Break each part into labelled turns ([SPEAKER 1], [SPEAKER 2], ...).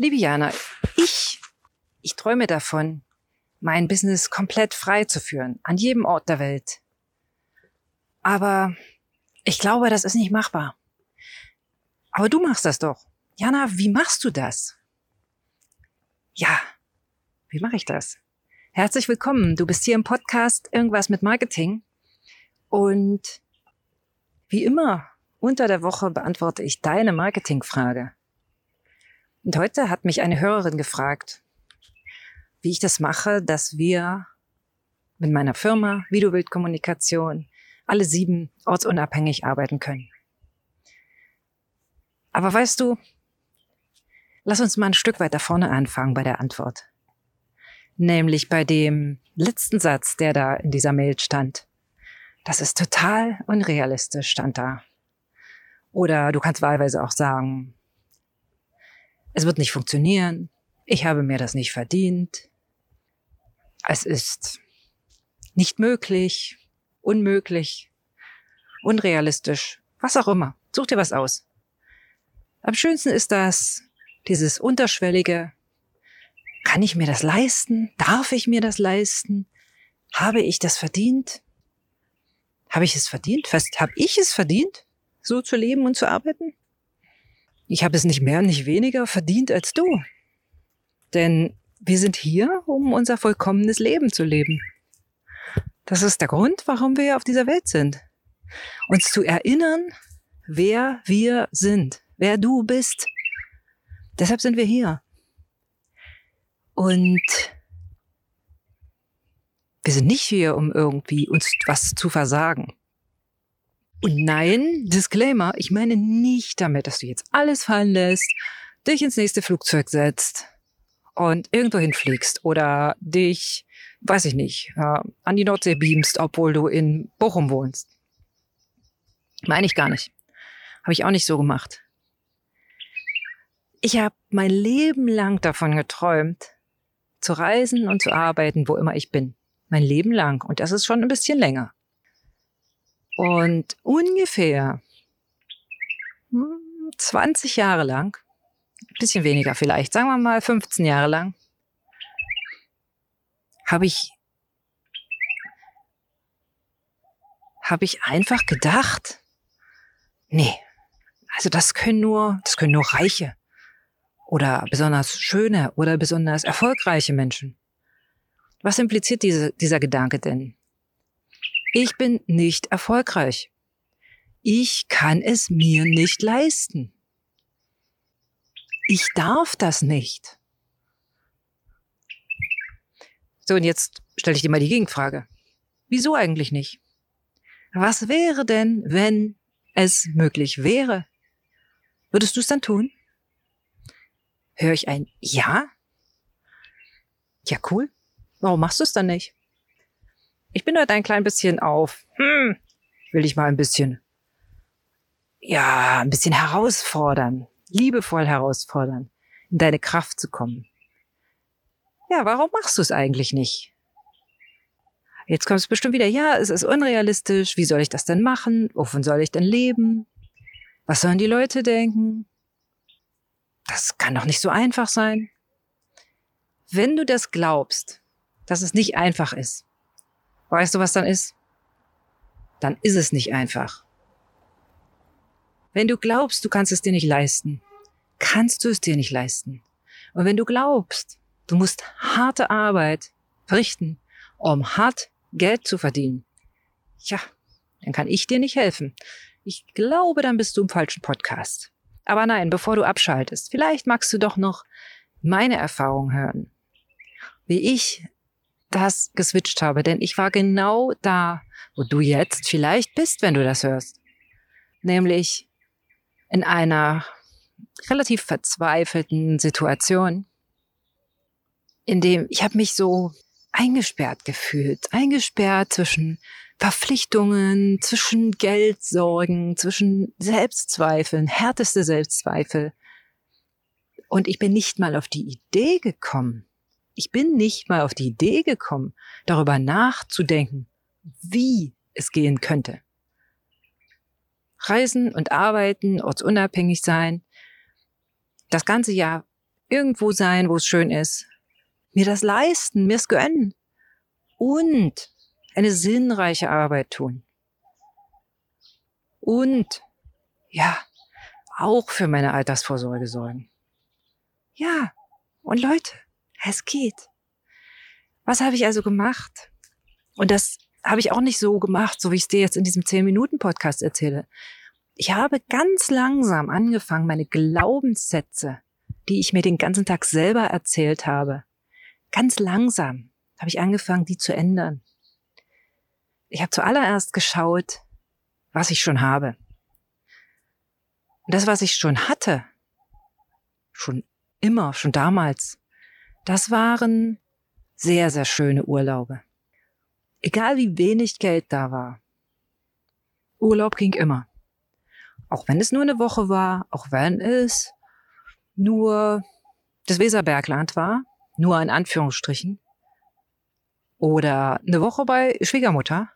[SPEAKER 1] Liebe Jana, ich, ich träume davon, mein Business komplett frei zu führen, an jedem Ort der Welt. Aber ich glaube, das ist nicht machbar. Aber du machst das doch. Jana, wie machst du das? Ja, wie mache ich das? Herzlich willkommen. Du bist hier im Podcast Irgendwas mit Marketing. Und wie immer, unter der Woche beantworte ich deine Marketingfrage. Und heute hat mich eine Hörerin gefragt, wie ich das mache, dass wir mit meiner Firma Videobildkommunikation alle sieben ortsunabhängig arbeiten können. Aber weißt du, lass uns mal ein Stück weiter vorne anfangen bei der Antwort. Nämlich bei dem letzten Satz, der da in dieser Mail stand. Das ist total unrealistisch, stand da. Oder du kannst wahlweise auch sagen, es wird nicht funktionieren, ich habe mir das nicht verdient, es ist nicht möglich, unmöglich, unrealistisch, was auch immer. Such dir was aus. Am schönsten ist das, dieses unterschwellige, kann ich mir das leisten? Darf ich mir das leisten? Habe ich das verdient? Habe ich es verdient? Fast, habe ich es verdient, so zu leben und zu arbeiten? Ich habe es nicht mehr, nicht weniger verdient als du. Denn wir sind hier, um unser vollkommenes Leben zu leben. Das ist der Grund, warum wir auf dieser Welt sind. Uns zu erinnern, wer wir sind, wer du bist. Deshalb sind wir hier. Und wir sind nicht hier, um irgendwie uns was zu versagen. Und nein, Disclaimer, ich meine nicht damit, dass du jetzt alles fallen lässt, dich ins nächste Flugzeug setzt und irgendwo hinfliegst oder dich, weiß ich nicht, äh, an die Nordsee beamst, obwohl du in Bochum wohnst. Meine ich gar nicht. Habe ich auch nicht so gemacht. Ich habe mein Leben lang davon geträumt, zu reisen und zu arbeiten, wo immer ich bin. Mein Leben lang. Und das ist schon ein bisschen länger. Und ungefähr 20 hm, Jahre lang, bisschen weniger vielleicht, sagen wir mal 15 Jahre lang, habe ich habe ich einfach gedacht, nee, also das können nur, das können nur Reiche oder besonders schöne oder besonders erfolgreiche Menschen. Was impliziert diese, dieser Gedanke denn? Ich bin nicht erfolgreich. Ich kann es mir nicht leisten. Ich darf das nicht. So, und jetzt stelle ich dir mal die Gegenfrage. Wieso eigentlich nicht? Was wäre denn, wenn es möglich wäre? Würdest du es dann tun? Höre ich ein Ja? Ja, cool. Warum machst du es dann nicht? Ich bin heute ein klein bisschen auf, hm, will ich mal ein bisschen, ja, ein bisschen herausfordern, liebevoll herausfordern, in deine Kraft zu kommen. Ja, warum machst du es eigentlich nicht? Jetzt kommt es bestimmt wieder, ja, es ist unrealistisch, wie soll ich das denn machen? Wovon soll ich denn leben? Was sollen die Leute denken? Das kann doch nicht so einfach sein. Wenn du das glaubst, dass es nicht einfach ist, Weißt du, was dann ist? Dann ist es nicht einfach. Wenn du glaubst, du kannst es dir nicht leisten, kannst du es dir nicht leisten. Und wenn du glaubst, du musst harte Arbeit verrichten, um hart Geld zu verdienen, ja, dann kann ich dir nicht helfen. Ich glaube, dann bist du im falschen Podcast. Aber nein, bevor du abschaltest, vielleicht magst du doch noch meine Erfahrung hören. Wie ich das geswitcht habe, denn ich war genau da, wo du jetzt vielleicht bist, wenn du das hörst. Nämlich in einer relativ verzweifelten Situation, in dem ich habe mich so eingesperrt gefühlt, eingesperrt zwischen Verpflichtungen, zwischen Geldsorgen, zwischen Selbstzweifeln, härteste Selbstzweifel. Und ich bin nicht mal auf die Idee gekommen, ich bin nicht mal auf die Idee gekommen, darüber nachzudenken, wie es gehen könnte. Reisen und arbeiten, ortsunabhängig sein, das ganze Jahr irgendwo sein, wo es schön ist, mir das leisten, mir es gönnen und eine sinnreiche Arbeit tun. Und ja, auch für meine Altersvorsorge sorgen. Ja, und Leute, es geht. Was habe ich also gemacht? Und das habe ich auch nicht so gemacht, so wie ich es dir jetzt in diesem 10-Minuten-Podcast erzähle. Ich habe ganz langsam angefangen, meine Glaubenssätze, die ich mir den ganzen Tag selber erzählt habe, ganz langsam habe ich angefangen, die zu ändern. Ich habe zuallererst geschaut, was ich schon habe. Und das, was ich schon hatte, schon immer, schon damals, das waren sehr, sehr schöne Urlaube. Egal wie wenig Geld da war. Urlaub ging immer. Auch wenn es nur eine Woche war, auch wenn es nur das Weserbergland war, nur in Anführungsstrichen, oder eine Woche bei Schwiegermutter.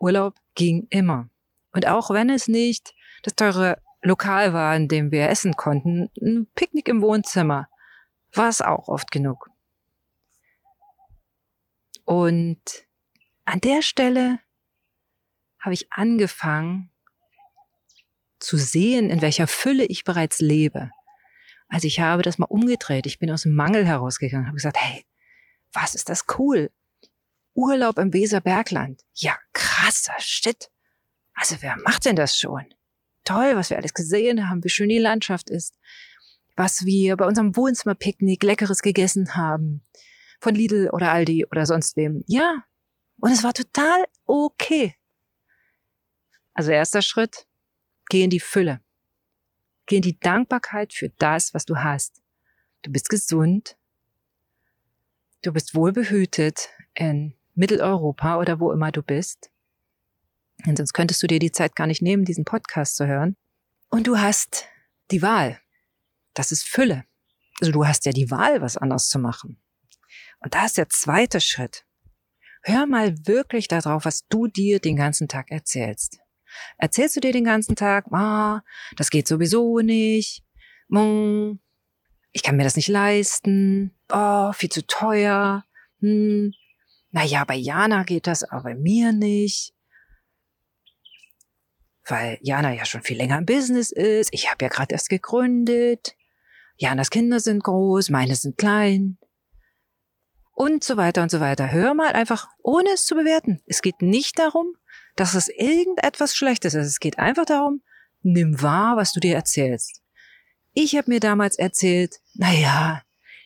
[SPEAKER 1] Urlaub ging immer. Und auch wenn es nicht das teure Lokal war, in dem wir essen konnten, ein Picknick im Wohnzimmer, war es auch oft genug. Und an der Stelle habe ich angefangen zu sehen, in welcher Fülle ich bereits lebe. Also ich habe das mal umgedreht. Ich bin aus dem Mangel herausgegangen, habe gesagt, hey, was ist das cool? Urlaub im Weserbergland. Ja, krasser Shit. Also wer macht denn das schon? Toll, was wir alles gesehen haben, wie schön die Landschaft ist, was wir bei unserem Wohnzimmerpicknick leckeres gegessen haben, von Lidl oder Aldi oder sonst wem. Ja, und es war total okay. Also erster Schritt, geh in die Fülle. Geh in die Dankbarkeit für das, was du hast. Du bist gesund. Du bist wohlbehütet in Mitteleuropa oder wo immer du bist. Und sonst könntest du dir die Zeit gar nicht nehmen, diesen Podcast zu hören. Und du hast die Wahl. Das ist Fülle. Also du hast ja die Wahl, was anders zu machen. Und da ist der zweite Schritt. Hör mal wirklich darauf, was du dir den ganzen Tag erzählst. Erzählst du dir den ganzen Tag, ah, das geht sowieso nicht, hm, ich kann mir das nicht leisten, oh, viel zu teuer, hm, naja, bei Jana geht das, aber bei mir nicht. Weil Jana ja schon viel länger im Business ist, ich habe ja gerade erst gegründet, Janas Kinder sind groß, meine sind klein und so weiter und so weiter. Hör mal einfach, ohne es zu bewerten. Es geht nicht darum, dass es irgendetwas Schlechtes ist. Es geht einfach darum, nimm wahr, was du dir erzählst. Ich habe mir damals erzählt, naja,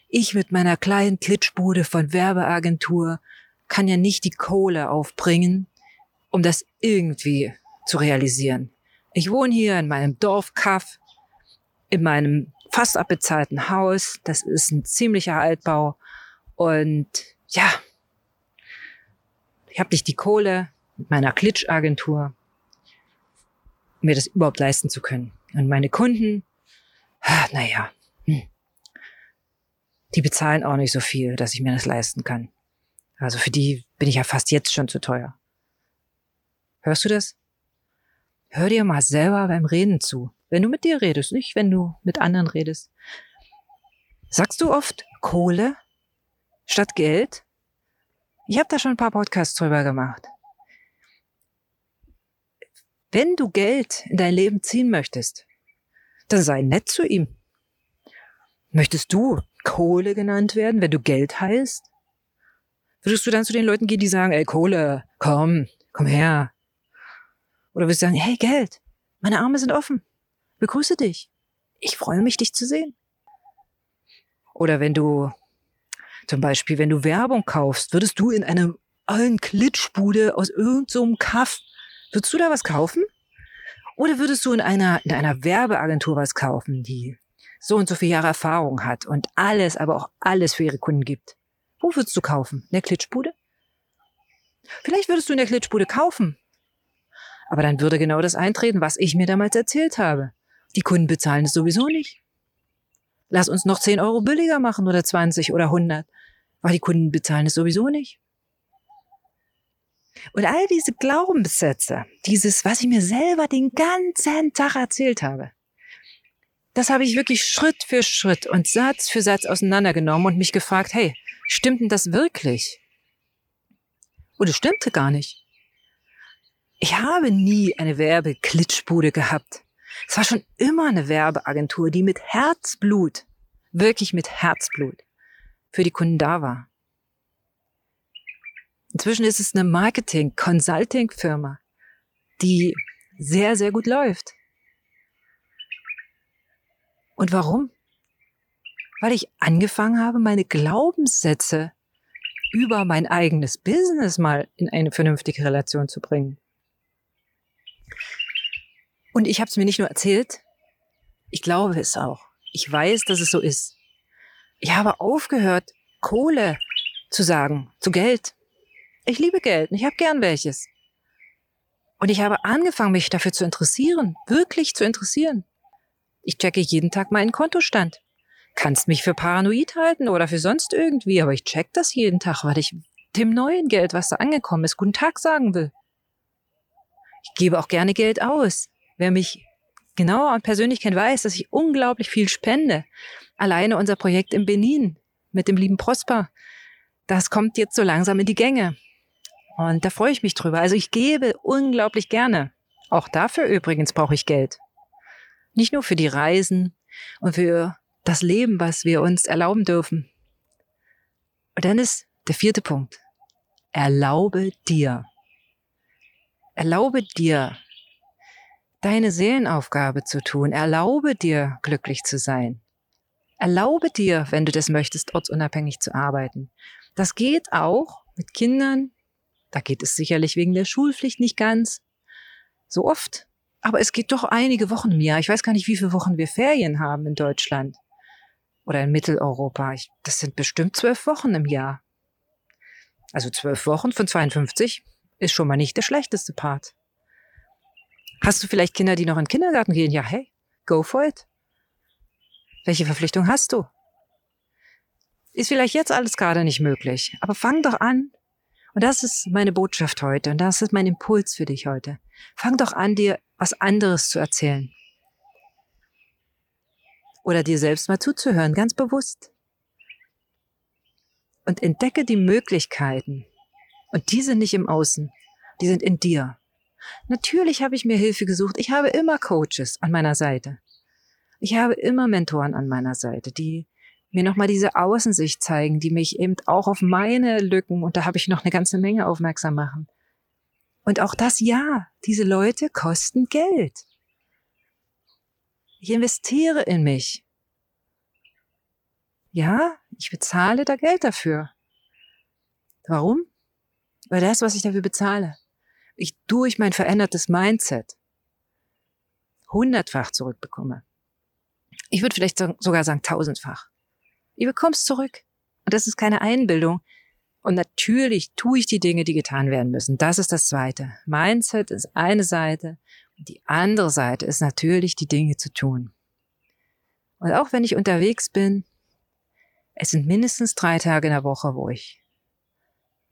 [SPEAKER 1] ich mit meiner kleinen Klitschbude von Werbeagentur kann ja nicht die Kohle aufbringen, um das irgendwie zu realisieren. Ich wohne hier in meinem Dorfkaff, in meinem fast abbezahlten Haus. Das ist ein ziemlicher Altbau. Und ja, ich habe nicht die Kohle mit meiner Klitschagentur, mir das überhaupt leisten zu können. Und meine Kunden, naja, hm, die bezahlen auch nicht so viel, dass ich mir das leisten kann. Also für die bin ich ja fast jetzt schon zu teuer. Hörst du das? Hör dir mal selber beim Reden zu. Wenn du mit dir redest, nicht wenn du mit anderen redest. Sagst du oft Kohle? statt Geld? Ich habe da schon ein paar Podcasts drüber gemacht. Wenn du Geld in dein Leben ziehen möchtest, dann sei nett zu ihm. Möchtest du Kohle genannt werden, wenn du Geld heißt? Würdest du dann zu den Leuten gehen, die sagen, ey Kohle, komm, komm her? Oder würdest du sagen, hey Geld, meine Arme sind offen, begrüße dich, ich freue mich, dich zu sehen. Oder wenn du zum Beispiel, wenn du Werbung kaufst, würdest du in einer allen Klitschbude aus irgendeinem so Kaff, würdest du da was kaufen? Oder würdest du in einer, in einer Werbeagentur was kaufen, die so und so viele Jahre Erfahrung hat und alles, aber auch alles für ihre Kunden gibt? Wo würdest du kaufen? In der Klitschbude? Vielleicht würdest du in der Klitschbude kaufen. Aber dann würde genau das eintreten, was ich mir damals erzählt habe. Die Kunden bezahlen es sowieso nicht. Lass uns noch 10 Euro billiger machen oder 20 oder 100, weil die Kunden bezahlen es sowieso nicht. Und all diese Glaubenssätze, dieses, was ich mir selber den ganzen Tag erzählt habe, das habe ich wirklich Schritt für Schritt und Satz für Satz auseinandergenommen und mich gefragt, hey, stimmt denn das wirklich? Oder stimmte gar nicht. Ich habe nie eine Werbeklitschbude gehabt. Es war schon immer eine Werbeagentur, die mit Herzblut, wirklich mit Herzblut, für die Kunden da war. Inzwischen ist es eine Marketing-Consulting-Firma, die sehr, sehr gut läuft. Und warum? Weil ich angefangen habe, meine Glaubenssätze über mein eigenes Business mal in eine vernünftige Relation zu bringen. Und ich habe es mir nicht nur erzählt, ich glaube es auch. Ich weiß, dass es so ist. Ich habe aufgehört, Kohle zu sagen, zu Geld. Ich liebe Geld und ich habe gern welches. Und ich habe angefangen, mich dafür zu interessieren, wirklich zu interessieren. Ich checke jeden Tag meinen Kontostand. Kannst mich für paranoid halten oder für sonst irgendwie, aber ich check das jeden Tag, weil ich dem neuen Geld, was da angekommen ist, guten Tag sagen will. Ich gebe auch gerne Geld aus. Wer mich genauer und persönlich kennt, weiß, dass ich unglaublich viel spende. Alleine unser Projekt in Benin mit dem lieben Prosper, das kommt jetzt so langsam in die Gänge. Und da freue ich mich drüber. Also ich gebe unglaublich gerne. Auch dafür übrigens brauche ich Geld. Nicht nur für die Reisen und für das Leben, was wir uns erlauben dürfen. Und dann ist der vierte Punkt. Erlaube dir. Erlaube dir, deine Seelenaufgabe zu tun. Erlaube dir, glücklich zu sein. Erlaube dir, wenn du das möchtest, ortsunabhängig zu arbeiten. Das geht auch mit Kindern, da geht es sicherlich wegen der Schulpflicht nicht ganz so oft. Aber es geht doch einige Wochen im Jahr. Ich weiß gar nicht, wie viele Wochen wir Ferien haben in Deutschland oder in Mitteleuropa. Ich, das sind bestimmt zwölf Wochen im Jahr. Also zwölf Wochen von 52 ist schon mal nicht der schlechteste Part. Hast du vielleicht Kinder, die noch in den Kindergarten gehen? Ja, hey, go for it. Welche Verpflichtung hast du? Ist vielleicht jetzt alles gerade nicht möglich, aber fang doch an, und das ist meine Botschaft heute und das ist mein Impuls für dich heute. Fang doch an, dir was anderes zu erzählen. Oder dir selbst mal zuzuhören, ganz bewusst. Und entdecke die Möglichkeiten. Und die sind nicht im Außen, die sind in dir. Natürlich habe ich mir Hilfe gesucht. Ich habe immer Coaches an meiner Seite. Ich habe immer Mentoren an meiner Seite, die mir nochmal diese Außensicht zeigen, die mich eben auch auf meine Lücken, und da habe ich noch eine ganze Menge aufmerksam machen. Und auch das, ja, diese Leute kosten Geld. Ich investiere in mich. Ja, ich bezahle da Geld dafür. Warum? Weil das, was ich dafür bezahle, ich durch mein verändertes Mindset hundertfach zurückbekomme. Ich würde vielleicht sogar sagen tausendfach. Ihr bekommst zurück. Und das ist keine Einbildung. Und natürlich tue ich die Dinge, die getan werden müssen. Das ist das Zweite. Mindset ist eine Seite. Und die andere Seite ist natürlich, die Dinge zu tun. Und auch wenn ich unterwegs bin, es sind mindestens drei Tage in der Woche, wo ich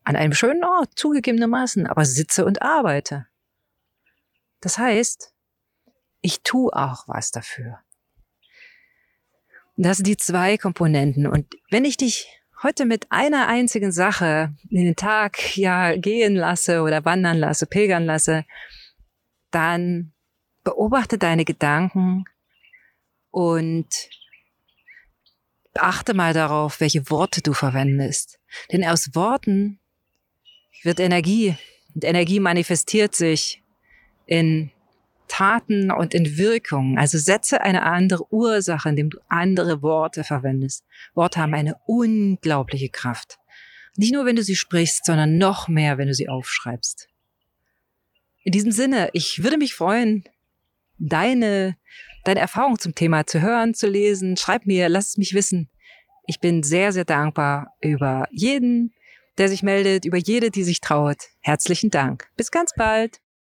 [SPEAKER 1] an einem schönen Ort, zugegebenermaßen, aber sitze und arbeite. Das heißt, ich tue auch was dafür. Das sind die zwei Komponenten. Und wenn ich dich heute mit einer einzigen Sache in den Tag ja gehen lasse oder wandern lasse, pilgern lasse, dann beobachte deine Gedanken und achte mal darauf, welche Worte du verwendest. Denn aus Worten wird Energie und Energie manifestiert sich in Taten und in Wirkungen. Also setze eine andere Ursache, indem du andere Worte verwendest. Worte haben eine unglaubliche Kraft. Nicht nur, wenn du sie sprichst, sondern noch mehr, wenn du sie aufschreibst. In diesem Sinne, ich würde mich freuen, deine, deine Erfahrung zum Thema zu hören, zu lesen. Schreib mir, lass es mich wissen. Ich bin sehr, sehr dankbar über jeden, der sich meldet, über jede, die sich traut. Herzlichen Dank. Bis ganz bald.